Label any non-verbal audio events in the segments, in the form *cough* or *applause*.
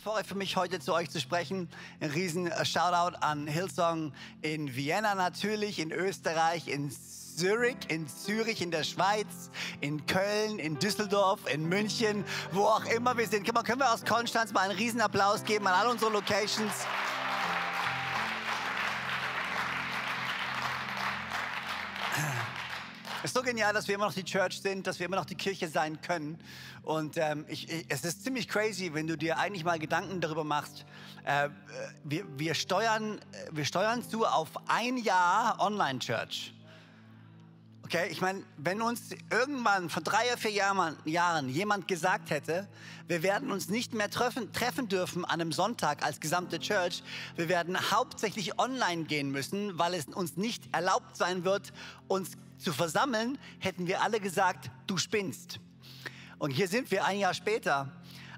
Vorrecht für mich, heute zu euch zu sprechen. Ein riesen äh, Shoutout an Hillsong in Vienna natürlich, in Österreich, in Zürich, in Zürich, in der Schweiz, in Köln, in Düsseldorf, in München, wo auch immer wir sind. Können wir aus Konstanz mal einen riesen Applaus geben an all unsere Locations? Ist so genial, dass wir immer noch die Church sind, dass wir immer noch die Kirche sein können. Und ähm, ich, ich, es ist ziemlich crazy, wenn du dir eigentlich mal Gedanken darüber machst. Äh, wir, wir, steuern, wir steuern zu auf ein Jahr Online-Church. Okay, ich meine, wenn uns irgendwann vor drei oder vier Jahren, Jahren jemand gesagt hätte, wir werden uns nicht mehr treffen, treffen dürfen an einem Sonntag als gesamte Church, wir werden hauptsächlich online gehen müssen, weil es uns nicht erlaubt sein wird, uns zu versammeln, hätten wir alle gesagt, du spinnst. Und hier sind wir ein Jahr später.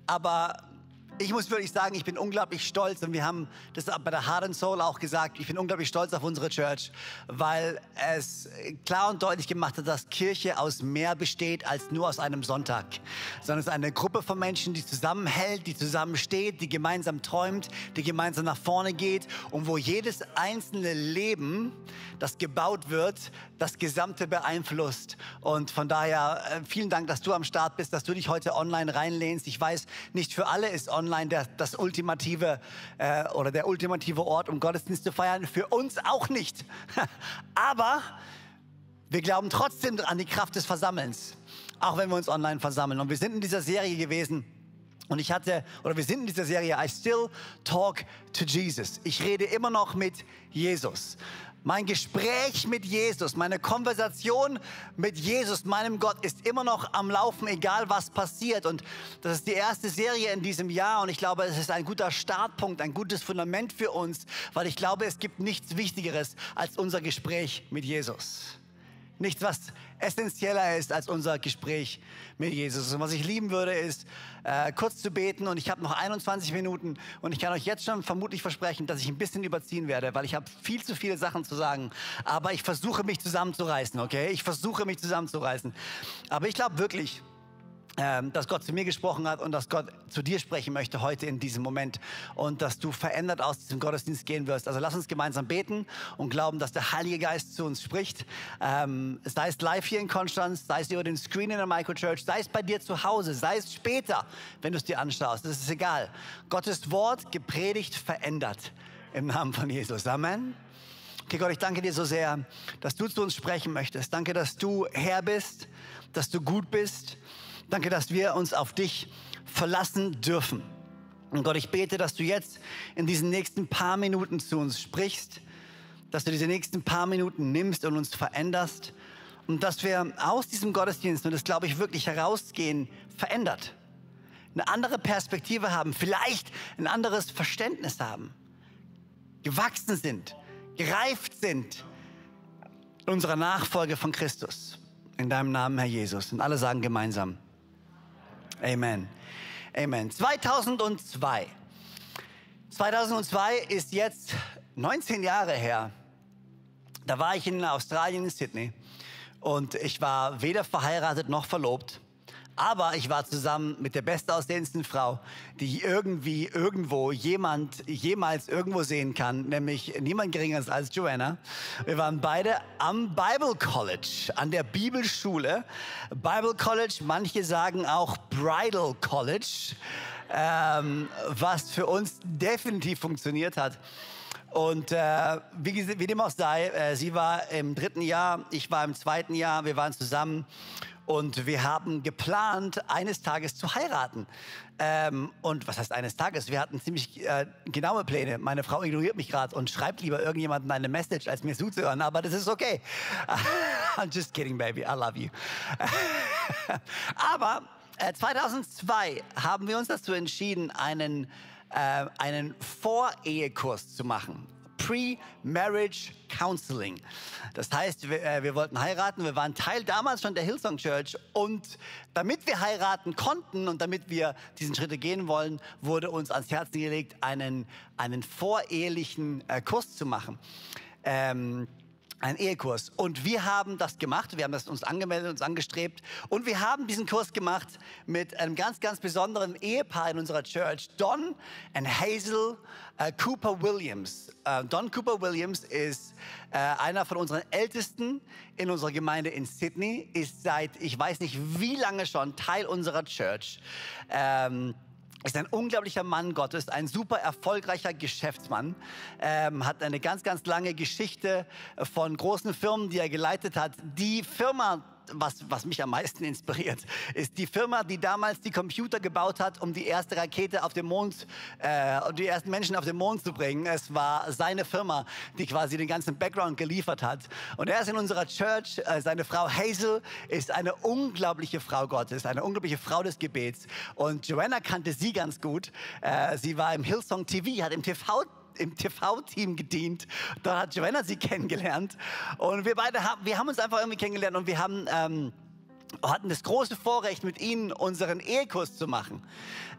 Aber ich muss wirklich sagen, ich bin unglaublich stolz und wir haben das bei der Hard and Soul auch gesagt. Ich bin unglaublich stolz auf unsere Church, weil es klar und deutlich gemacht hat, dass Kirche aus mehr besteht als nur aus einem Sonntag, sondern es ist eine Gruppe von Menschen, die zusammenhält, die zusammensteht, die gemeinsam träumt, die gemeinsam nach vorne geht und wo jedes einzelne Leben, das gebaut wird, das Gesamte beeinflusst. Und von daher äh, vielen Dank, dass du am Start bist, dass du dich heute online reinlehnst. Ich weiß, nicht für alle ist online online der, das ultimative äh, oder der ultimative Ort, um Gottesdienst zu feiern. Für uns auch nicht. *laughs* Aber wir glauben trotzdem an die Kraft des Versammelns, auch wenn wir uns online versammeln. Und wir sind in dieser Serie gewesen. Und ich hatte, oder wir sind in dieser Serie, I still talk to Jesus. Ich rede immer noch mit Jesus. Mein Gespräch mit Jesus, meine Konversation mit Jesus, meinem Gott, ist immer noch am Laufen, egal was passiert. Und das ist die erste Serie in diesem Jahr. Und ich glaube, es ist ein guter Startpunkt, ein gutes Fundament für uns, weil ich glaube, es gibt nichts Wichtigeres als unser Gespräch mit Jesus. Nichts, was essentieller ist als unser Gespräch mit Jesus. Und was ich lieben würde, ist äh, kurz zu beten. Und ich habe noch 21 Minuten und ich kann euch jetzt schon vermutlich versprechen, dass ich ein bisschen überziehen werde, weil ich habe viel zu viele Sachen zu sagen. Aber ich versuche mich zusammenzureißen, okay? Ich versuche mich zusammenzureißen. Aber ich glaube wirklich, dass Gott zu mir gesprochen hat und dass Gott zu dir sprechen möchte heute in diesem Moment und dass du verändert aus diesem Gottesdienst gehen wirst. Also lass uns gemeinsam beten und glauben, dass der Heilige Geist zu uns spricht. Ähm, sei es live hier in Konstanz, sei es über den Screen in der Microchurch, sei es bei dir zu Hause, sei es später, wenn du es dir anschaust. Das ist egal. Gottes Wort gepredigt, verändert im Namen von Jesus. Amen. Okay, Gott, ich danke dir so sehr, dass du zu uns sprechen möchtest. Danke, dass du Herr bist, dass du gut bist Danke, dass wir uns auf dich verlassen dürfen. Und Gott, ich bete, dass du jetzt in diesen nächsten paar Minuten zu uns sprichst, dass du diese nächsten paar Minuten nimmst und uns veränderst und dass wir aus diesem Gottesdienst, und das glaube ich wirklich herausgehen, verändert. Eine andere Perspektive haben, vielleicht ein anderes Verständnis haben, gewachsen sind, gereift sind in unserer Nachfolge von Christus. In deinem Namen, Herr Jesus. Und alle sagen gemeinsam. Amen. Amen. 2002. 2002 ist jetzt 19 Jahre her. Da war ich in Australien, in Sydney. Und ich war weder verheiratet noch verlobt. Aber ich war zusammen mit der bestaussehendsten Frau, die irgendwie irgendwo jemand jemals irgendwo sehen kann, nämlich niemand geringeres als Joanna. Wir waren beide am Bible College, an der Bibelschule. Bible College, manche sagen auch Bridal College, ähm, was für uns definitiv funktioniert hat. Und äh, wie, wie, dem auch sei, äh, sie war im dritten Jahr, ich war im zweiten Jahr, wir waren zusammen und wir haben geplant, eines Tages zu heiraten. Ähm, und was heißt eines Tages? Wir hatten ziemlich äh, genaue Pläne. Meine Frau ignoriert mich gerade und schreibt lieber irgendjemandem eine Message, als mir zuzuhören. Aber das ist okay. *laughs* I'm just kidding, baby. I love you. *laughs* Aber äh, 2002 haben wir uns dazu entschieden, einen, äh, einen Vorehekurs zu machen. Pre-Marriage Counseling. Das heißt, wir, äh, wir wollten heiraten, wir waren Teil damals schon der Hillsong Church und damit wir heiraten konnten und damit wir diesen Schritte gehen wollen, wurde uns ans Herz gelegt, einen, einen vorehelichen äh, Kurs zu machen. Ähm, ein Ehekurs. Und wir haben das gemacht. Wir haben das uns angemeldet, uns angestrebt. Und wir haben diesen Kurs gemacht mit einem ganz, ganz besonderen Ehepaar in unserer Church, Don und Hazel äh, Cooper Williams. Äh, Don Cooper Williams ist äh, einer von unseren Ältesten in unserer Gemeinde in Sydney, ist seit, ich weiß nicht wie lange schon, Teil unserer Church. Ähm, ist ein unglaublicher Mann Gottes, ein super erfolgreicher Geschäftsmann, ähm, hat eine ganz, ganz lange Geschichte von großen Firmen, die er geleitet hat. Die Firma, was, was mich am meisten inspiriert, ist die Firma, die damals die Computer gebaut hat, um die erste Rakete auf den Mond, äh, die ersten Menschen auf den Mond zu bringen. Es war seine Firma, die quasi den ganzen Background geliefert hat. Und er ist in unserer Church. Äh, seine Frau Hazel ist eine unglaubliche Frau Gottes, eine unglaubliche Frau des Gebets. Und Joanna kannte sie ganz gut. Äh, sie war im Hillsong TV, hat im TV im TV-Team gedient. Dort hat Joanna sie kennengelernt. Und wir beide haben, wir haben uns einfach irgendwie kennengelernt und wir haben, ähm, hatten das große Vorrecht, mit ihnen unseren Ehekurs zu machen,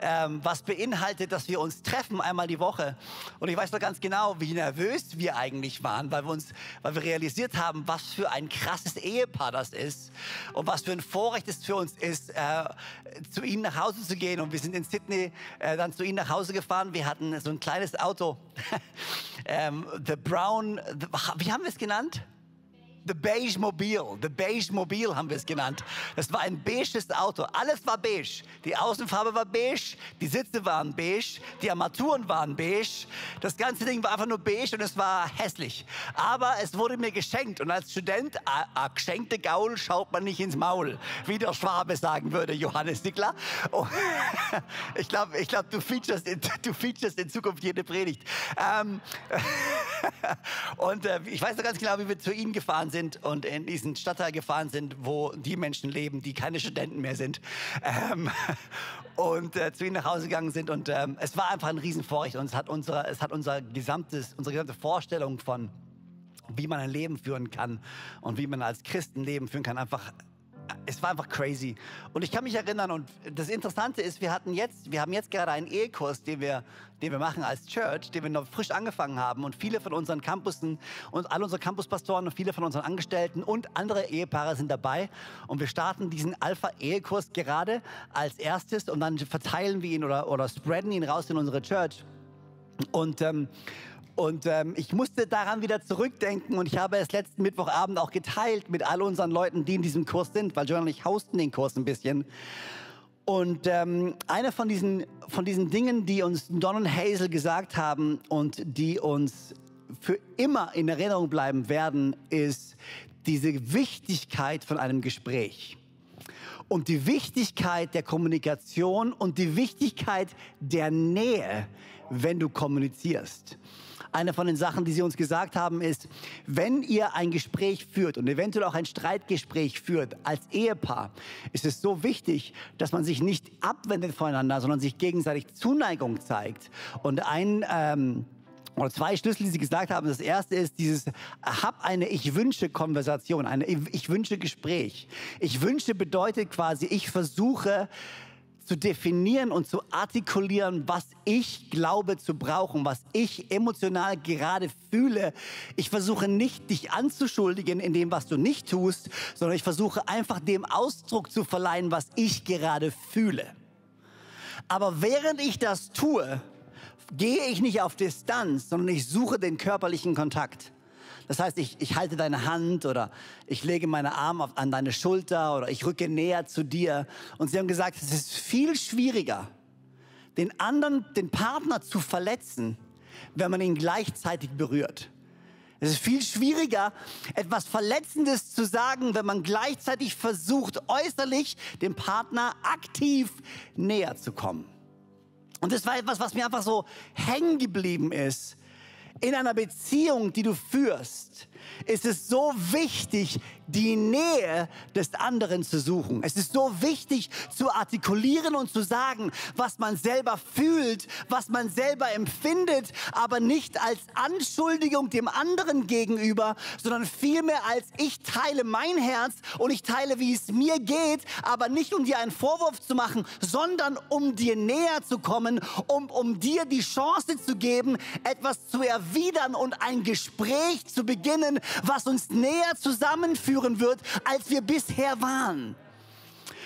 ähm, was beinhaltet, dass wir uns treffen einmal die Woche. Und ich weiß noch ganz genau, wie nervös wir eigentlich waren, weil wir uns, weil wir realisiert haben, was für ein krasses Ehepaar das ist und was für ein Vorrecht es für uns ist, äh, zu ihnen nach Hause zu gehen. Und wir sind in Sydney äh, dann zu ihnen nach Hause gefahren. Wir hatten so ein kleines Auto, *laughs* ähm, the Brown, the, wie haben wir es genannt? The Beige Mobil. The Beige Mobil haben wir es genannt. Das war ein beiges Auto. Alles war beige. Die Außenfarbe war beige, die Sitze waren beige, die Armaturen waren beige. Das ganze Ding war einfach nur beige und es war hässlich. Aber es wurde mir geschenkt und als Student, a, a geschenkte Gaul schaut man nicht ins Maul, wie der Schwabe sagen würde, Johannes Dickler. Oh, *laughs* ich glaube, ich glaub, du, featurest in, du featurest in Zukunft jede Predigt. Ähm, *laughs* *laughs* und äh, ich weiß noch ganz genau, wie wir zu Ihnen gefahren sind und in diesen Stadtteil gefahren sind, wo die Menschen leben, die keine Studenten mehr sind. Ähm, *laughs* und äh, zu ihnen nach Hause gegangen sind. Und ähm, es war einfach ein Riesenvorrecht. Und es hat, unsere, es hat unser gesamtes, unsere gesamte Vorstellung von, wie man ein Leben führen kann und wie man als Christen Leben führen kann, einfach es war einfach crazy. Und ich kann mich erinnern, und das Interessante ist, wir hatten jetzt, wir haben jetzt gerade einen Ehekurs, den wir, den wir machen als Church, den wir noch frisch angefangen haben. Und viele von unseren Campussen und alle unsere Campuspastoren und viele von unseren Angestellten und andere Ehepaare sind dabei. Und wir starten diesen Alpha-Ehekurs gerade als erstes und dann verteilen wir ihn oder, oder spreaden ihn raus in unsere Church. Und ähm, und ähm, ich musste daran wieder zurückdenken und ich habe es letzten Mittwochabend auch geteilt mit all unseren Leuten, die in diesem Kurs sind, weil Joanna und ich hosten den Kurs ein bisschen. Und ähm, eine von diesen, von diesen Dingen, die uns Don und Hazel gesagt haben und die uns für immer in Erinnerung bleiben werden, ist diese Wichtigkeit von einem Gespräch und die Wichtigkeit der Kommunikation und die Wichtigkeit der Nähe, wenn du kommunizierst. Eine von den Sachen, die sie uns gesagt haben, ist, wenn ihr ein Gespräch führt und eventuell auch ein Streitgespräch führt als Ehepaar, ist es so wichtig, dass man sich nicht abwendet voneinander, sondern sich gegenseitig Zuneigung zeigt. Und ein ähm, oder zwei Schlüssel, die Sie gesagt haben. Das erste ist dieses, hab eine Ich wünsche Konversation, eine Ich wünsche Gespräch. Ich wünsche bedeutet quasi, ich versuche zu definieren und zu artikulieren, was ich glaube zu brauchen, was ich emotional gerade fühle. Ich versuche nicht, dich anzuschuldigen in dem, was du nicht tust, sondern ich versuche einfach dem Ausdruck zu verleihen, was ich gerade fühle. Aber während ich das tue, gehe ich nicht auf Distanz, sondern ich suche den körperlichen Kontakt. Das heißt, ich, ich halte deine Hand oder ich lege meine Arme auf, an deine Schulter oder ich rücke näher zu dir. Und sie haben gesagt, es ist viel schwieriger, den anderen, den Partner zu verletzen, wenn man ihn gleichzeitig berührt. Es ist viel schwieriger, etwas Verletzendes zu sagen, wenn man gleichzeitig versucht, äußerlich dem Partner aktiv näher zu kommen. Und das war etwas, was mir einfach so hängen geblieben ist in einer Beziehung, die du führst, ist es so wichtig, die Nähe des anderen zu suchen. Es ist so wichtig zu artikulieren und zu sagen, was man selber fühlt, was man selber empfindet, aber nicht als Anschuldigung dem anderen gegenüber, sondern vielmehr als ich teile mein Herz und ich teile, wie es mir geht, aber nicht um dir einen Vorwurf zu machen, sondern um dir näher zu kommen, um, um dir die Chance zu geben, etwas zu erwidern und ein Gespräch zu beginnen, was uns näher zusammenführen wird, als wir bisher waren.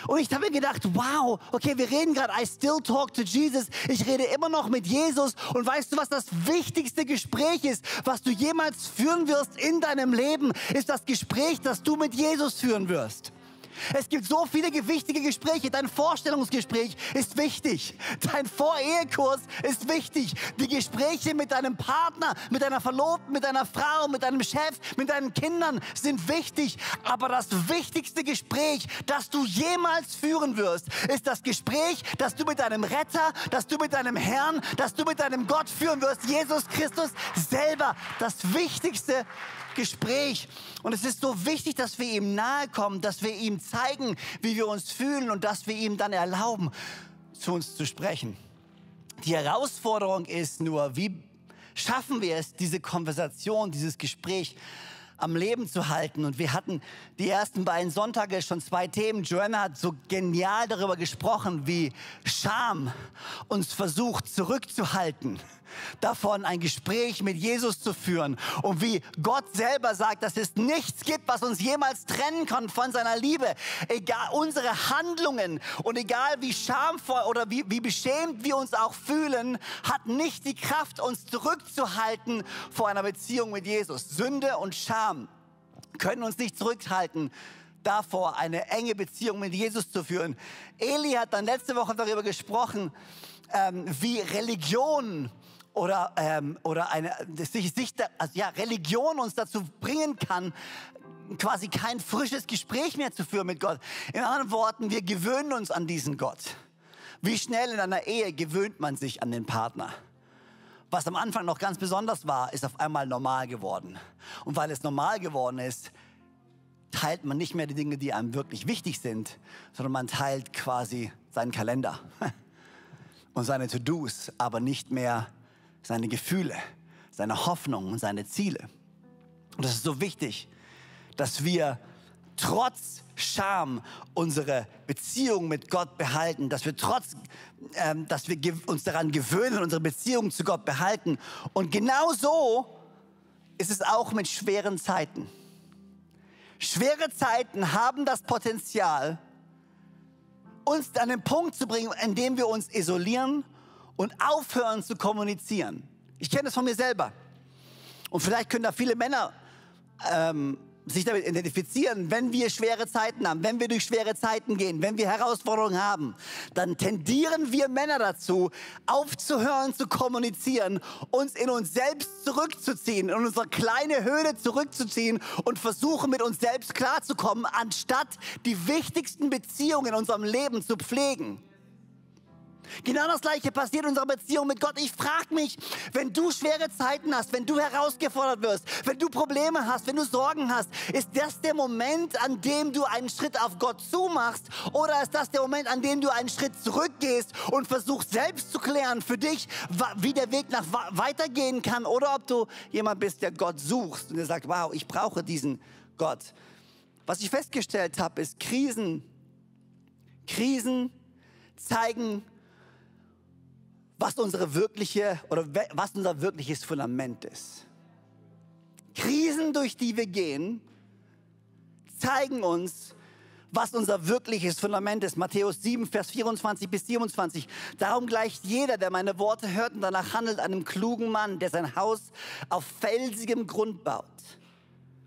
Und ich habe mir gedacht, wow, okay, wir reden gerade, I still talk to Jesus. Ich rede immer noch mit Jesus. Und weißt du, was das wichtigste Gespräch ist, was du jemals führen wirst in deinem Leben, ist das Gespräch, das du mit Jesus führen wirst. Es gibt so viele wichtige Gespräche. Dein Vorstellungsgespräch ist wichtig. Dein Vorehekurs ist wichtig. Die Gespräche mit deinem Partner, mit deiner Verlobten, mit deiner Frau, mit deinem Chef, mit deinen Kindern sind wichtig. Aber das wichtigste Gespräch, das du jemals führen wirst, ist das Gespräch, das du mit deinem Retter, das du mit deinem Herrn, das du mit deinem Gott führen wirst. Jesus Christus selber. Das wichtigste Gespräch. Und es ist so wichtig, dass wir ihm nahe kommen, dass wir ihm zeigen, wie wir uns fühlen und dass wir ihm dann erlauben, zu uns zu sprechen. Die Herausforderung ist nur, wie schaffen wir es, diese Konversation, dieses Gespräch am Leben zu halten. Und wir hatten die ersten beiden Sonntage schon zwei Themen. Joanna hat so genial darüber gesprochen, wie Scham uns versucht zurückzuhalten davon, ein Gespräch mit Jesus zu führen und wie Gott selber sagt, dass es nichts gibt, was uns jemals trennen kann von seiner Liebe. Egal unsere Handlungen und egal wie schamvoll oder wie, wie beschämt wir uns auch fühlen, hat nicht die Kraft, uns zurückzuhalten vor einer Beziehung mit Jesus. Sünde und Scham können uns nicht zurückhalten davor, eine enge Beziehung mit Jesus zu führen. Eli hat dann letzte Woche darüber gesprochen, ähm, wie Religion oder, ähm, oder eine sich, sich, also ja, Religion uns dazu bringen kann, quasi kein frisches Gespräch mehr zu führen mit Gott. In anderen Worten, wir gewöhnen uns an diesen Gott. Wie schnell in einer Ehe gewöhnt man sich an den Partner? Was am Anfang noch ganz besonders war, ist auf einmal normal geworden. Und weil es normal geworden ist, teilt man nicht mehr die Dinge, die einem wirklich wichtig sind, sondern man teilt quasi seinen Kalender *laughs* und seine To-Dos, aber nicht mehr seine Gefühle, seine Hoffnungen, seine Ziele. Und das ist so wichtig, dass wir trotz Scham unsere Beziehung mit Gott behalten, dass wir trotz, ähm, dass wir uns daran gewöhnen, unsere Beziehung zu Gott behalten. Und genau so ist es auch mit schweren Zeiten. Schwere Zeiten haben das Potenzial, uns an den Punkt zu bringen, in dem wir uns isolieren und aufhören zu kommunizieren. Ich kenne das von mir selber. Und vielleicht können da viele Männer ähm, sich damit identifizieren, wenn wir schwere Zeiten haben, wenn wir durch schwere Zeiten gehen, wenn wir Herausforderungen haben, dann tendieren wir Männer dazu, aufzuhören zu kommunizieren, uns in uns selbst zurückzuziehen, in unsere kleine Höhle zurückzuziehen und versuchen mit uns selbst klarzukommen, anstatt die wichtigsten Beziehungen in unserem Leben zu pflegen. Genau das gleiche passiert in unserer Beziehung mit Gott. Ich frage mich, wenn du schwere Zeiten hast, wenn du herausgefordert wirst, wenn du Probleme hast, wenn du Sorgen hast, ist das der Moment, an dem du einen Schritt auf Gott zumachst oder ist das der Moment, an dem du einen Schritt zurückgehst und versuchst selbst zu klären für dich, wie der Weg nach weitergehen kann oder ob du jemand bist, der Gott suchst und der sagt, wow, ich brauche diesen Gott. Was ich festgestellt habe, ist Krisen. Krisen zeigen was unsere wirkliche oder was unser wirkliches Fundament ist. Krisen, durch die wir gehen, zeigen uns, was unser wirkliches Fundament ist. Matthäus 7, Vers 24 bis 27. Darum gleicht jeder, der meine Worte hört und danach handelt, einem klugen Mann, der sein Haus auf felsigem Grund baut.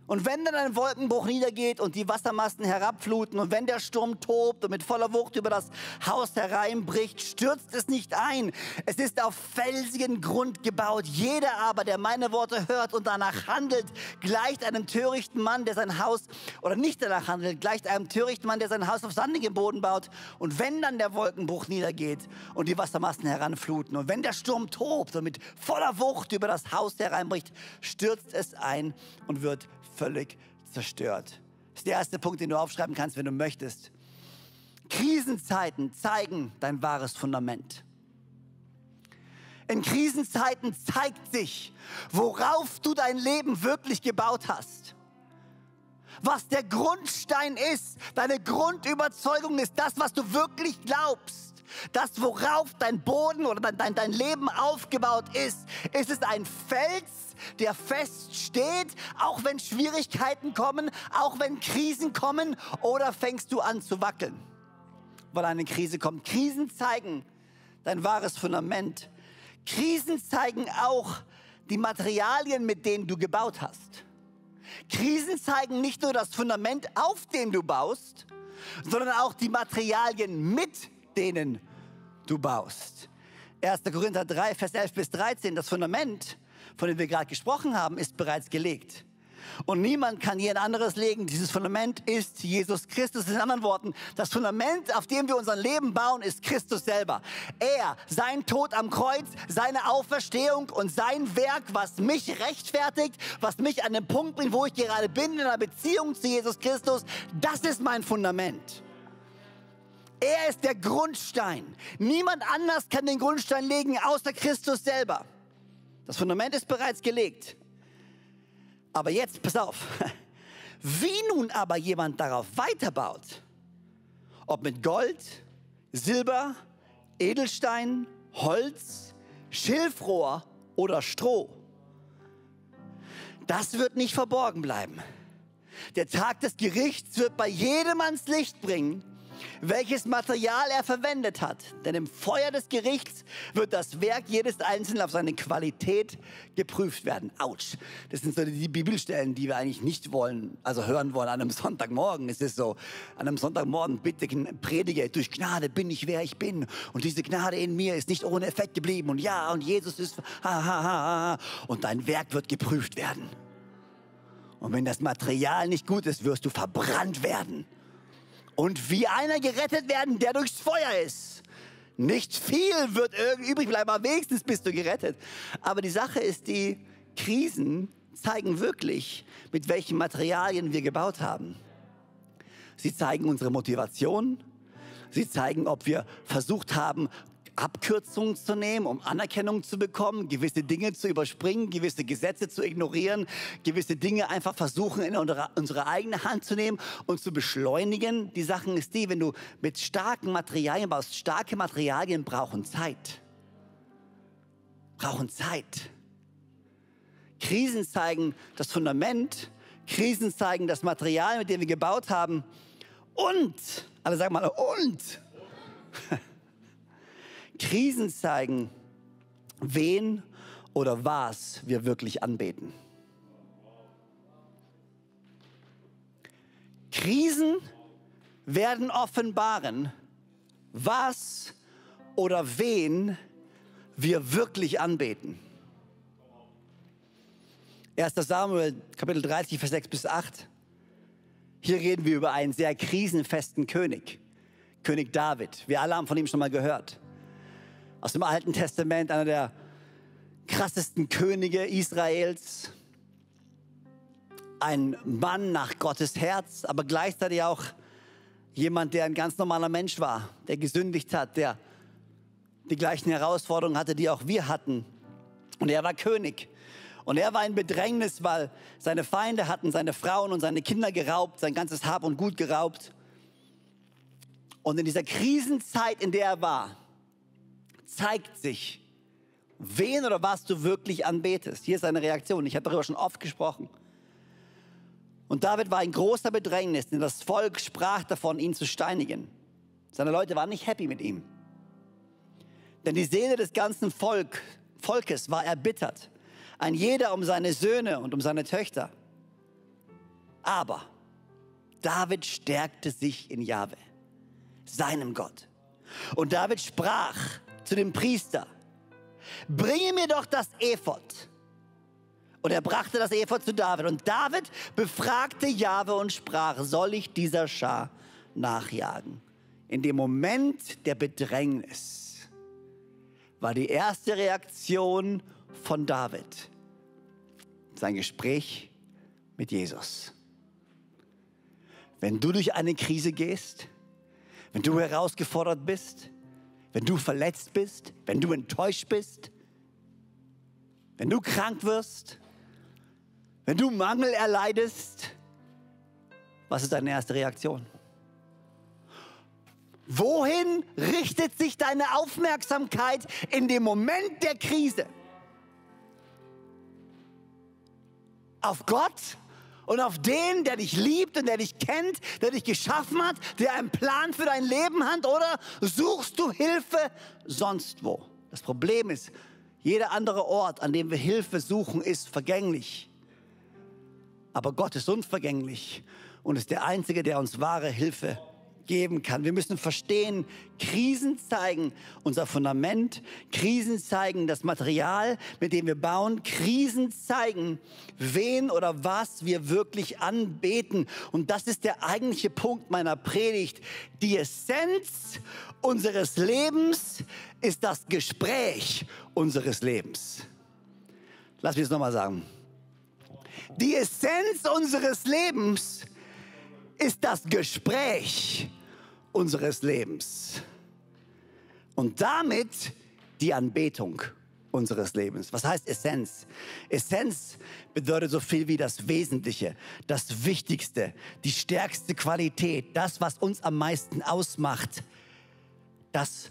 Und wenn dann ein Wolkenbruch niedergeht und die Wassermassen herabfluten und wenn der Sturm tobt und mit voller Wucht über das Haus hereinbricht, stürzt es nicht ein. Es ist auf felsigen Grund gebaut. Jeder aber, der meine Worte hört und danach handelt, gleicht einem törichten Mann, der sein Haus, oder nicht danach handelt, gleicht einem törichten Mann, der sein Haus auf sandigem Boden baut. Und wenn dann der Wolkenbruch niedergeht und die Wassermassen heranfluten und wenn der Sturm tobt und mit voller Wucht über das Haus hereinbricht, stürzt es ein und wird völlig zerstört. Das ist der erste Punkt, den du aufschreiben kannst, wenn du möchtest. Krisenzeiten zeigen dein wahres Fundament. In Krisenzeiten zeigt sich, worauf du dein Leben wirklich gebaut hast. Was der Grundstein ist, deine Grundüberzeugung ist das, was du wirklich glaubst. Das, worauf dein Boden oder dein, dein, Leben aufgebaut ist. Ist es ein Fels, der fest steht, auch wenn Schwierigkeiten kommen, auch wenn Krisen kommen, oder fängst du an zu wackeln, weil eine Krise kommt? Krisen zeigen dein wahres Fundament. Krisen zeigen auch die Materialien, mit denen du gebaut hast. Krisen zeigen nicht nur das Fundament, auf dem du baust, sondern auch die Materialien, mit denen du baust. 1. Korinther 3, Vers 11 bis 13, das Fundament, von dem wir gerade gesprochen haben, ist bereits gelegt. Und niemand kann hier ein anderes legen. Dieses Fundament ist Jesus Christus. In anderen Worten, das Fundament, auf dem wir unser Leben bauen, ist Christus selber. Er, sein Tod am Kreuz, seine Auferstehung und sein Werk, was mich rechtfertigt, was mich an den Punkt bringt, wo ich gerade bin, in einer Beziehung zu Jesus Christus, das ist mein Fundament. Er ist der Grundstein. Niemand anders kann den Grundstein legen, außer Christus selber. Das Fundament ist bereits gelegt. Aber jetzt, pass auf, *laughs* wie nun aber jemand darauf weiterbaut, ob mit Gold, Silber, Edelstein, Holz, Schilfrohr oder Stroh, das wird nicht verborgen bleiben. Der Tag des Gerichts wird bei jedem ans Licht bringen, welches Material er verwendet hat. Denn im Feuer des Gerichts wird das Werk jedes Einzelnen auf seine Qualität geprüft werden. Autsch. Das sind so die Bibelstellen, die wir eigentlich nicht wollen, also hören wollen an einem Sonntagmorgen. Es ist so, an einem Sonntagmorgen, bitte predige, durch Gnade bin ich, wer ich bin. Und diese Gnade in mir ist nicht ohne Effekt geblieben. Und ja, und Jesus ist, ha, ha, ha, ha. Und dein Werk wird geprüft werden. Und wenn das Material nicht gut ist, wirst du verbrannt werden und wie einer gerettet werden, der durchs Feuer ist. Nicht viel wird übrig bleiben, aber wenigstens bist du gerettet. Aber die Sache ist, die Krisen zeigen wirklich, mit welchen Materialien wir gebaut haben. Sie zeigen unsere Motivation. Sie zeigen, ob wir versucht haben, Abkürzungen zu nehmen, um Anerkennung zu bekommen, gewisse Dinge zu überspringen, gewisse Gesetze zu ignorieren, gewisse Dinge einfach versuchen in unsere, unsere eigene Hand zu nehmen und zu beschleunigen. Die Sache ist die, wenn du mit starken Materialien baust, starke Materialien brauchen Zeit. Brauchen Zeit. Krisen zeigen das Fundament, Krisen zeigen das Material, mit dem wir gebaut haben und, alle sagen mal, und *laughs* Krisen zeigen, wen oder was wir wirklich anbeten. Krisen werden offenbaren, was oder wen wir wirklich anbeten. 1. Samuel, Kapitel 30, Vers 6 bis 8. Hier reden wir über einen sehr krisenfesten König, König David. Wir alle haben von ihm schon mal gehört aus dem Alten Testament, einer der krassesten Könige Israels. Ein Mann nach Gottes Herz, aber gleichzeitig auch jemand, der ein ganz normaler Mensch war, der gesündigt hat, der die gleichen Herausforderungen hatte, die auch wir hatten. Und er war König. Und er war in Bedrängnis, weil seine Feinde hatten seine Frauen und seine Kinder geraubt, sein ganzes Hab und Gut geraubt. Und in dieser Krisenzeit, in der er war, zeigt sich, wen oder was du wirklich anbetest. Hier ist eine Reaktion. Ich habe darüber schon oft gesprochen. Und David war in großer Bedrängnis, denn das Volk sprach davon, ihn zu steinigen. Seine Leute waren nicht happy mit ihm. Denn die Seele des ganzen Volk, Volkes war erbittert. Ein jeder um seine Söhne und um seine Töchter. Aber David stärkte sich in Jahwe, seinem Gott. Und David sprach, zu dem Priester, bringe mir doch das Ephod. Und er brachte das Ephod zu David. Und David befragte Jahwe und sprach, soll ich dieser Schar nachjagen? In dem Moment der Bedrängnis war die erste Reaktion von David sein Gespräch mit Jesus. Wenn du durch eine Krise gehst, wenn du herausgefordert bist, wenn du verletzt bist, wenn du enttäuscht bist, wenn du krank wirst, wenn du Mangel erleidest, was ist deine erste Reaktion? Wohin richtet sich deine Aufmerksamkeit in dem Moment der Krise? Auf Gott und auf den, der dich liebt und der dich kennt, der dich geschaffen hat, der einen Plan für dein Leben hat? Oder suchst du Hilfe sonst wo? Das Problem ist, jeder andere Ort, an dem wir Hilfe suchen, ist vergänglich. Aber Gott ist unvergänglich und ist der Einzige, der uns wahre Hilfe geben kann. Wir müssen verstehen, Krisen zeigen unser Fundament, Krisen zeigen das Material, mit dem wir bauen, Krisen zeigen, wen oder was wir wirklich anbeten. Und das ist der eigentliche Punkt meiner Predigt. Die Essenz unseres Lebens ist das Gespräch unseres Lebens. Lass mich es nochmal sagen. Die Essenz unseres Lebens ist das Gespräch unseres Lebens. Und damit die Anbetung unseres Lebens. Was heißt Essenz? Essenz bedeutet so viel wie das Wesentliche, das Wichtigste, die stärkste Qualität, das, was uns am meisten ausmacht. Das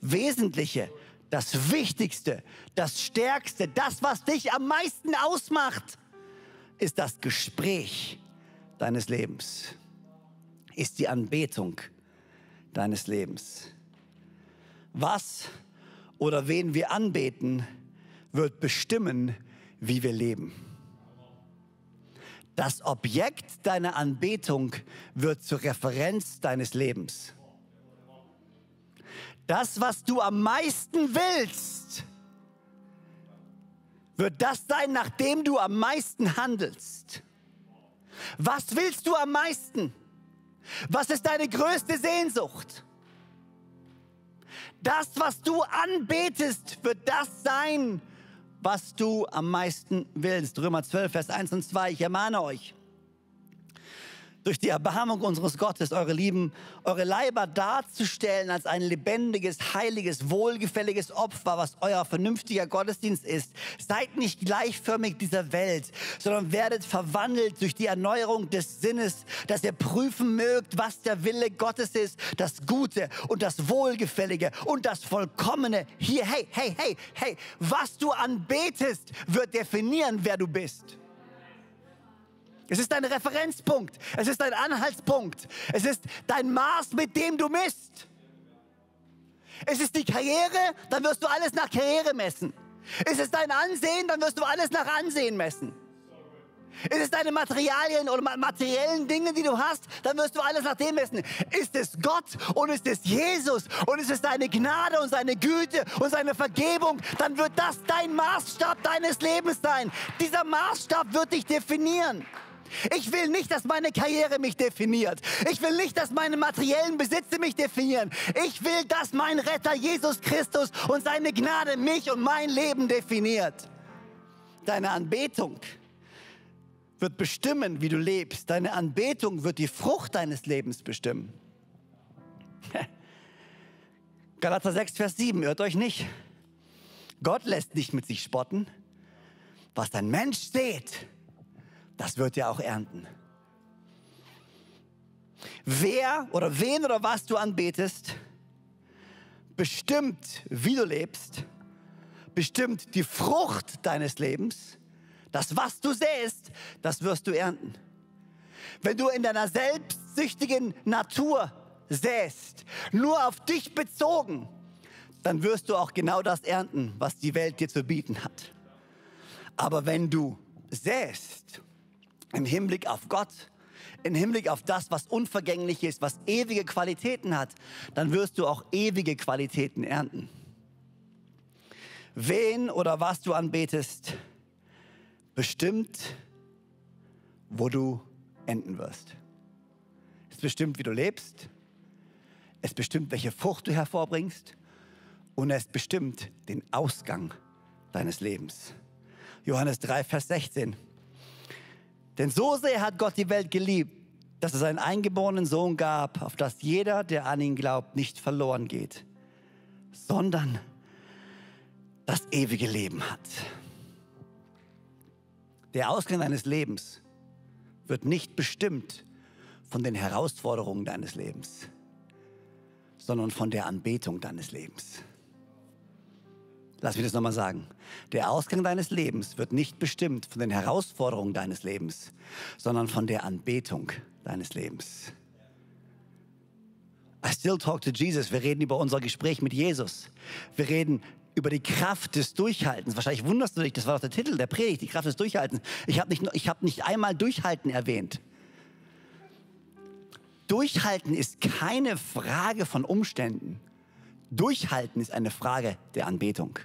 Wesentliche, das Wichtigste, das Stärkste, das, was dich am meisten ausmacht, ist das Gespräch deines Lebens, ist die Anbetung deines Lebens. Was oder wen wir anbeten, wird bestimmen, wie wir leben. Das Objekt deiner Anbetung wird zur Referenz deines Lebens. Das, was du am meisten willst, wird das sein, nachdem du am meisten handelst. Was willst du am meisten? Was ist deine größte Sehnsucht? Das, was du anbetest, wird das sein, was du am meisten willst. Römer 12, Vers 1 und 2. Ich ermahne euch durch die Erbarmung unseres Gottes eure Lieben, eure Leiber darzustellen als ein lebendiges, heiliges, wohlgefälliges Opfer, was euer vernünftiger Gottesdienst ist. Seid nicht gleichförmig dieser Welt, sondern werdet verwandelt durch die Erneuerung des Sinnes, dass ihr prüfen mögt, was der Wille Gottes ist, das Gute und das Wohlgefällige und das Vollkommene. Hier, hey, hey, hey, hey, was du anbetest, wird definieren, wer du bist. Es ist dein Referenzpunkt. Es ist dein Anhaltspunkt. Es ist dein Maß, mit dem du misst. Es ist die Karriere, dann wirst du alles nach Karriere messen. Es ist dein Ansehen, dann wirst du alles nach Ansehen messen. Ist es deine Materialien oder materiellen Dinge, die du hast, dann wirst du alles nach dem messen. Ist es Gott und ist es Jesus und ist es deine Gnade und seine Güte und seine Vergebung, dann wird das dein Maßstab deines Lebens sein. Dieser Maßstab wird dich definieren. Ich will nicht, dass meine Karriere mich definiert. Ich will nicht, dass meine materiellen Besitze mich definieren. Ich will, dass mein Retter Jesus Christus und seine Gnade mich und mein Leben definiert. Deine Anbetung wird bestimmen, wie du lebst. Deine Anbetung wird die Frucht deines Lebens bestimmen. *laughs* Galater 6, Vers 7, hört euch nicht. Gott lässt nicht mit sich spotten. Was ein Mensch sät, das wird er auch ernten. Wer oder wen oder was du anbetest, bestimmt, wie du lebst, bestimmt die Frucht deines Lebens. Das, was du säst, das wirst du ernten. Wenn du in deiner selbstsüchtigen Natur säst, nur auf dich bezogen, dann wirst du auch genau das ernten, was die Welt dir zu bieten hat. Aber wenn du säst im Hinblick auf Gott, im Hinblick auf das, was unvergänglich ist, was ewige Qualitäten hat, dann wirst du auch ewige Qualitäten ernten. Wen oder was du anbetest, bestimmt, wo du enden wirst. Es bestimmt, wie du lebst. Es bestimmt, welche Frucht du hervorbringst. Und es bestimmt den Ausgang deines Lebens. Johannes 3, Vers 16. Denn so sehr hat Gott die Welt geliebt, dass es einen eingeborenen Sohn gab, auf dass jeder, der an ihn glaubt, nicht verloren geht, sondern das ewige Leben hat. Der Ausgang deines Lebens wird nicht bestimmt von den Herausforderungen deines Lebens, sondern von der Anbetung deines Lebens. Lass mich das nochmal sagen. Der Ausgang deines Lebens wird nicht bestimmt von den Herausforderungen deines Lebens, sondern von der Anbetung deines Lebens. I still talk to Jesus. Wir reden über unser Gespräch mit Jesus. Wir reden über die Kraft des Durchhaltens. Wahrscheinlich wunderst du dich, das war doch der Titel der Predigt, die Kraft des Durchhaltens. Ich habe nicht, hab nicht einmal Durchhalten erwähnt. Durchhalten ist keine Frage von Umständen. Durchhalten ist eine Frage der Anbetung.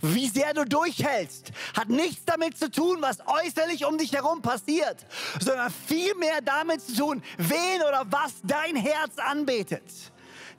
Wie sehr du durchhältst, hat nichts damit zu tun, was äußerlich um dich herum passiert, sondern vielmehr damit zu tun, wen oder was dein Herz anbetet.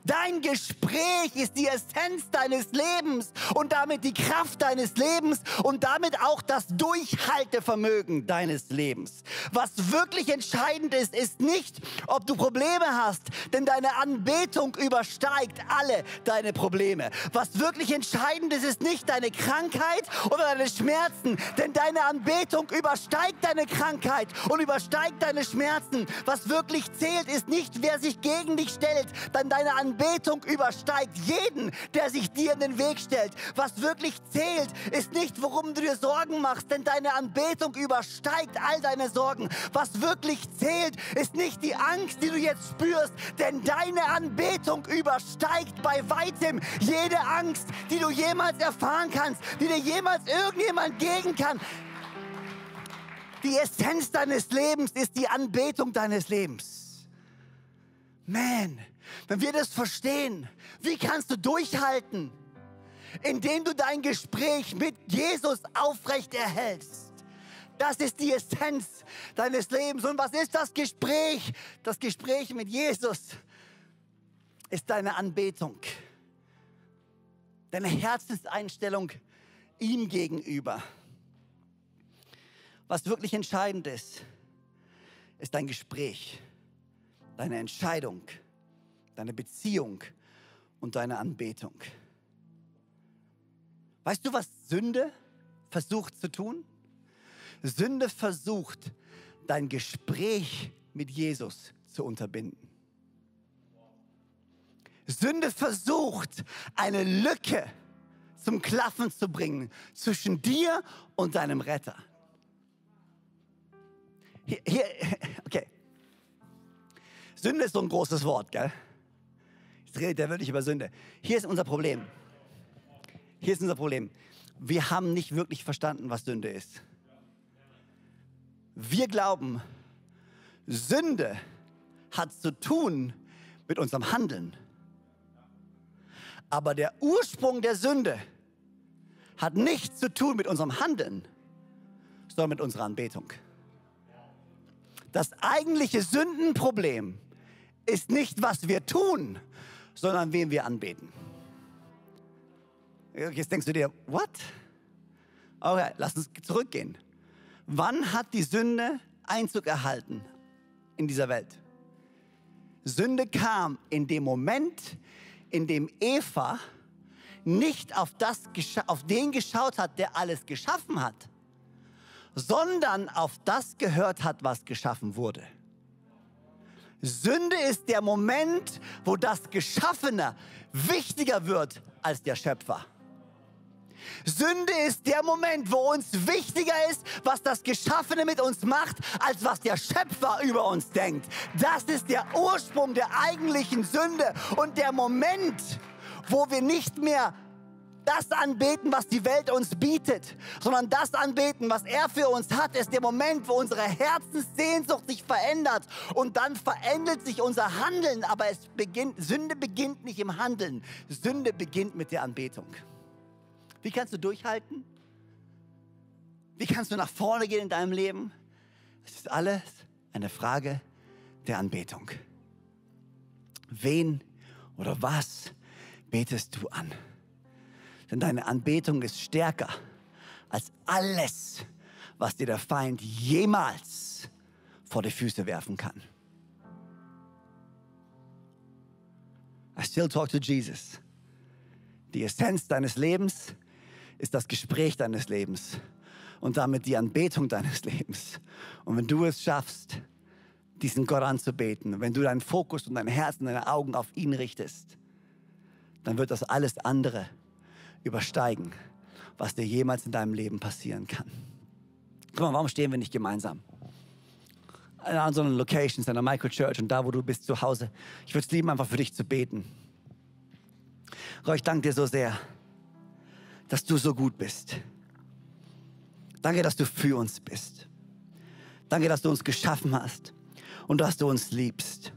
Dein Gespräch ist die Essenz deines Lebens und damit die Kraft deines Lebens und damit auch das Durchhaltevermögen deines Lebens. Was wirklich entscheidend ist, ist nicht, ob du Probleme hast, denn deine Anbetung übersteigt alle deine Probleme. Was wirklich entscheidend ist, ist nicht deine Krankheit oder deine Schmerzen, denn deine Anbetung übersteigt deine Krankheit und übersteigt deine Schmerzen. Was wirklich zählt, ist nicht, wer sich gegen dich stellt, denn deine Anbetung Anbetung übersteigt jeden, der sich dir in den Weg stellt. Was wirklich zählt, ist nicht, worum du dir Sorgen machst, denn deine Anbetung übersteigt all deine Sorgen. Was wirklich zählt, ist nicht die Angst, die du jetzt spürst, denn deine Anbetung übersteigt bei weitem jede Angst, die du jemals erfahren kannst, die dir jemals irgendjemand geben kann. Die Essenz deines Lebens ist die Anbetung deines Lebens. Man, wenn wir das verstehen, wie kannst du durchhalten, indem du dein Gespräch mit Jesus aufrecht erhältst? Das ist die Essenz deines Lebens. Und was ist das Gespräch? Das Gespräch mit Jesus ist deine Anbetung, deine Herzenseinstellung ihm gegenüber. Was wirklich entscheidend ist, ist dein Gespräch, deine Entscheidung deine Beziehung und deine Anbetung. Weißt du, was Sünde versucht zu tun? Sünde versucht, dein Gespräch mit Jesus zu unterbinden. Sünde versucht, eine Lücke zum Klaffen zu bringen zwischen dir und deinem Retter. Hier, hier, *laughs* okay. Sünde ist so ein großes Wort, gell? Jetzt redet er wirklich über Sünde. Hier ist unser Problem. Hier ist unser Problem. Wir haben nicht wirklich verstanden, was Sünde ist. Wir glauben, Sünde hat zu tun mit unserem Handeln. Aber der Ursprung der Sünde hat nichts zu tun mit unserem Handeln, sondern mit unserer Anbetung. Das eigentliche Sündenproblem ist nicht, was wir tun, sondern wen wir anbeten. Jetzt denkst du dir, what? Okay, lass uns zurückgehen. Wann hat die Sünde Einzug erhalten in dieser Welt? Sünde kam in dem Moment, in dem Eva nicht auf, das, auf den geschaut hat, der alles geschaffen hat, sondern auf das gehört hat, was geschaffen wurde. Sünde ist der Moment, wo das Geschaffene wichtiger wird als der Schöpfer. Sünde ist der Moment, wo uns wichtiger ist, was das Geschaffene mit uns macht, als was der Schöpfer über uns denkt. Das ist der Ursprung der eigentlichen Sünde und der Moment, wo wir nicht mehr das anbeten, was die Welt uns bietet, sondern das anbeten, was er für uns hat, ist der Moment, wo unsere Herzenssehnsucht sich verändert und dann verändert sich unser Handeln, aber es beginnt, Sünde beginnt nicht im Handeln, Sünde beginnt mit der Anbetung. Wie kannst du durchhalten? Wie kannst du nach vorne gehen in deinem Leben? Es ist alles eine Frage der Anbetung. Wen oder was betest du an? Denn deine Anbetung ist stärker als alles, was dir der Feind jemals vor die Füße werfen kann. I still talk to Jesus. Die Essenz deines Lebens ist das Gespräch deines Lebens und damit die Anbetung deines *laughs* Lebens. Und wenn du es schaffst, diesen Gott anzubeten, wenn du deinen Fokus und dein Herz und deine Augen auf ihn richtest, dann wird das alles andere übersteigen, was dir jemals in deinem Leben passieren kann. Guck mal, warum stehen wir nicht gemeinsam? An so einer Location, in einer Microchurch und da, wo du bist, zu Hause. Ich würde es lieben, einfach für dich zu beten. Gott, ich danke dir so sehr, dass du so gut bist. Danke, dass du für uns bist. Danke, dass du uns geschaffen hast und dass du uns liebst.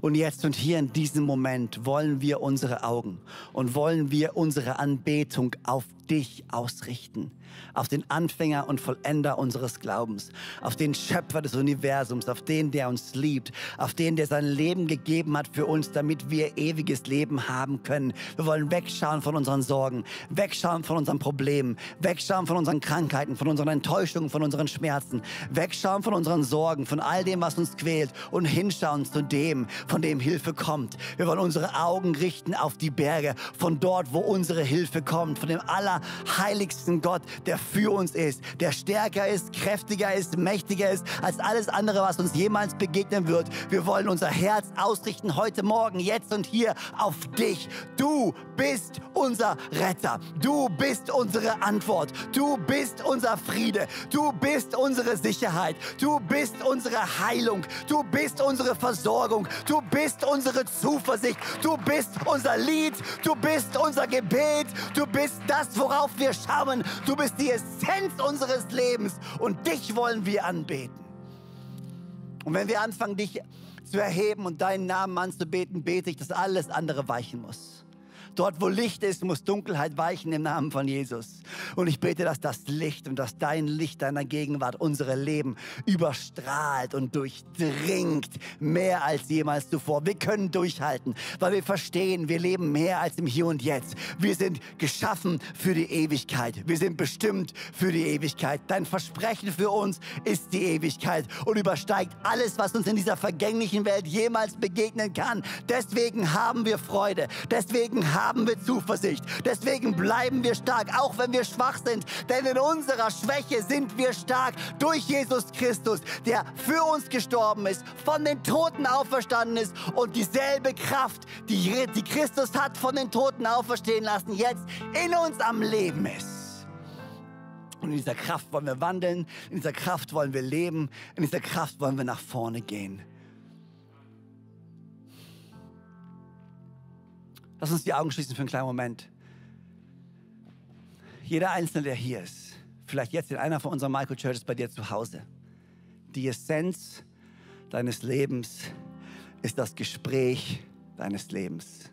Und jetzt und hier in diesem Moment wollen wir unsere Augen und wollen wir unsere Anbetung auf dich ausrichten auf den Anfänger und Vollender unseres Glaubens, auf den Schöpfer des Universums, auf den, der uns liebt, auf den, der sein Leben gegeben hat für uns, damit wir ewiges Leben haben können. Wir wollen wegschauen von unseren Sorgen, wegschauen von unseren Problemen, wegschauen von unseren Krankheiten, von unseren Enttäuschungen, von unseren Schmerzen, wegschauen von unseren Sorgen, von all dem, was uns quält und hinschauen zu dem, von dem Hilfe kommt. Wir wollen unsere Augen richten auf die Berge, von dort, wo unsere Hilfe kommt, von dem allerheiligsten Gott, der für uns ist, der stärker ist, kräftiger ist, mächtiger ist als alles andere, was uns jemals begegnen wird. Wir wollen unser Herz ausrichten heute Morgen, jetzt und hier auf dich. Du bist unser Retter. Du bist unsere Antwort. Du bist unser Friede. Du bist unsere Sicherheit. Du bist unsere Heilung. Du bist unsere Versorgung. Du bist unsere Zuversicht. Du bist unser Lied. Du bist unser Gebet. Du bist das, worauf wir schauen. Du bist die Essenz unseres Lebens und dich wollen wir anbeten. Und wenn wir anfangen, dich zu erheben und deinen Namen anzubeten, bete ich, dass alles andere weichen muss. Dort, wo Licht ist, muss Dunkelheit weichen im Namen von Jesus. Und ich bete, dass das Licht und dass dein Licht deiner Gegenwart unsere Leben überstrahlt und durchdringt mehr als jemals zuvor. Wir können durchhalten, weil wir verstehen, wir leben mehr als im Hier und Jetzt. Wir sind geschaffen für die Ewigkeit. Wir sind bestimmt für die Ewigkeit. Dein Versprechen für uns ist die Ewigkeit und übersteigt alles, was uns in dieser vergänglichen Welt jemals begegnen kann. Deswegen haben wir Freude. Deswegen haben haben wir Zuversicht. Deswegen bleiben wir stark, auch wenn wir schwach sind. Denn in unserer Schwäche sind wir stark durch Jesus Christus, der für uns gestorben ist, von den Toten auferstanden ist und dieselbe Kraft, die, die Christus hat von den Toten auferstehen lassen, jetzt in uns am Leben ist. Und in dieser Kraft wollen wir wandeln, in dieser Kraft wollen wir leben, in dieser Kraft wollen wir nach vorne gehen. Lass uns die Augen schließen für einen kleinen Moment. Jeder Einzelne, der hier ist, vielleicht jetzt in einer von unseren Microchurches bei dir zu Hause, die Essenz deines Lebens ist das Gespräch deines Lebens.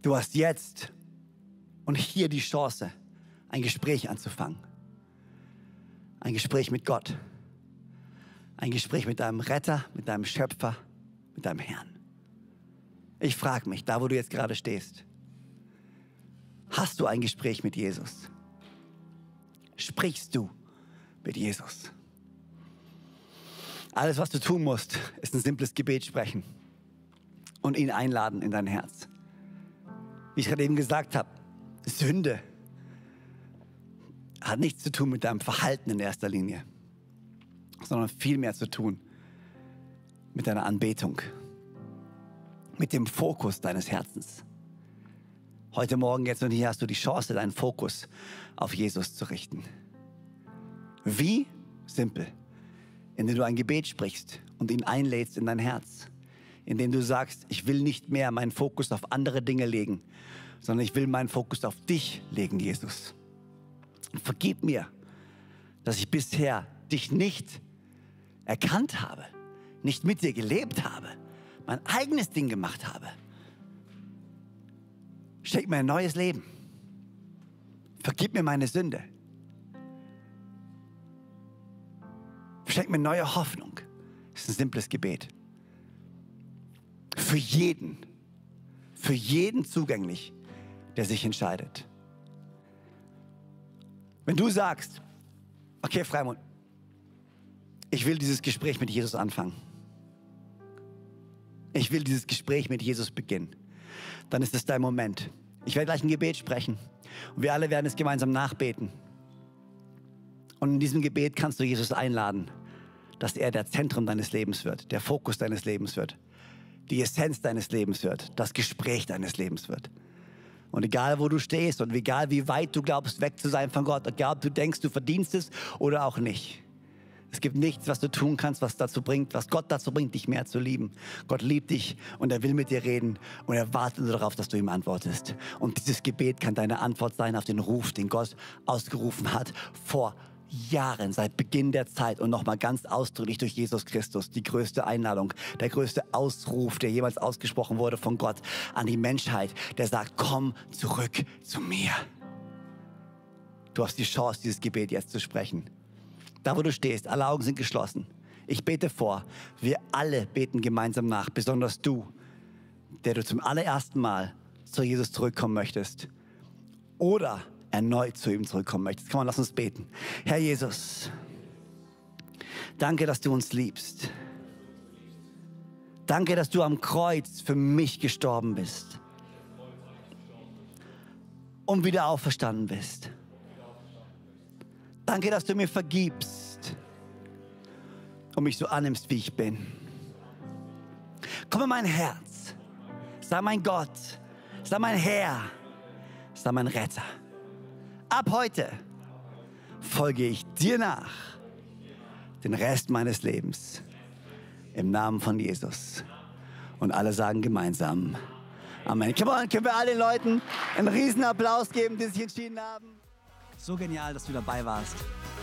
Du hast jetzt und hier die Chance, ein Gespräch anzufangen. Ein Gespräch mit Gott. Ein Gespräch mit deinem Retter, mit deinem Schöpfer mit deinem Herrn. Ich frage mich, da wo du jetzt gerade stehst, hast du ein Gespräch mit Jesus? Sprichst du mit Jesus? Alles, was du tun musst, ist ein simples Gebet sprechen und ihn einladen in dein Herz. Wie ich gerade eben gesagt habe, Sünde hat nichts zu tun mit deinem Verhalten in erster Linie, sondern viel mehr zu tun mit deiner Anbetung, mit dem Fokus deines Herzens. Heute Morgen, jetzt und hier hast du die Chance, deinen Fokus auf Jesus zu richten. Wie? Simpel. Indem du ein Gebet sprichst und ihn einlädst in dein Herz. Indem du sagst, ich will nicht mehr meinen Fokus auf andere Dinge legen, sondern ich will meinen Fokus auf dich legen, Jesus. Und vergib mir, dass ich bisher dich nicht erkannt habe nicht mit dir gelebt habe, mein eigenes Ding gemacht habe. Schenk mir ein neues Leben. Vergib mir meine Sünde. Schenk mir neue Hoffnung. Das ist ein simples Gebet. Für jeden, für jeden zugänglich, der sich entscheidet. Wenn du sagst, okay, Freimund, ich will dieses Gespräch mit Jesus anfangen. Ich will dieses Gespräch mit Jesus beginnen. Dann ist es dein Moment. Ich werde gleich ein Gebet sprechen und wir alle werden es gemeinsam nachbeten. Und in diesem Gebet kannst du Jesus einladen, dass er der Zentrum deines Lebens wird, der Fokus deines Lebens wird, die Essenz deines Lebens wird, das Gespräch deines Lebens wird. Und egal, wo du stehst und egal, wie weit du glaubst, weg zu sein von Gott, egal, ob du denkst, du verdienst es oder auch nicht. Es gibt nichts, was du tun kannst, was dazu bringt, was Gott dazu bringt, dich mehr zu lieben. Gott liebt dich und er will mit dir reden und er wartet nur darauf, dass du ihm antwortest. Und dieses Gebet kann deine Antwort sein auf den Ruf, den Gott ausgerufen hat vor Jahren, seit Beginn der Zeit und nochmal ganz ausdrücklich durch Jesus Christus, die größte Einladung, der größte Ausruf, der jemals ausgesprochen wurde von Gott an die Menschheit, der sagt, komm zurück zu mir. Du hast die Chance, dieses Gebet jetzt zu sprechen. Da, wo du stehst, alle Augen sind geschlossen. Ich bete vor. Wir alle beten gemeinsam nach, besonders du, der du zum allerersten Mal zu Jesus zurückkommen möchtest. Oder erneut zu ihm zurückkommen möchtest. Komm, lass uns beten. Herr Jesus, danke, dass du uns liebst. Danke, dass du am Kreuz für mich gestorben bist und wieder auferstanden bist. Danke, dass du mir vergibst und mich so annimmst, wie ich bin. Komm in mein Herz. Sei mein Gott. Sei mein Herr. Sei mein Retter. Ab heute folge ich dir nach. Den Rest meines Lebens. Im Namen von Jesus. Und alle sagen gemeinsam Amen. Come on, können wir allen Leuten einen riesen Applaus geben, die sich entschieden haben? So genial, dass du dabei warst.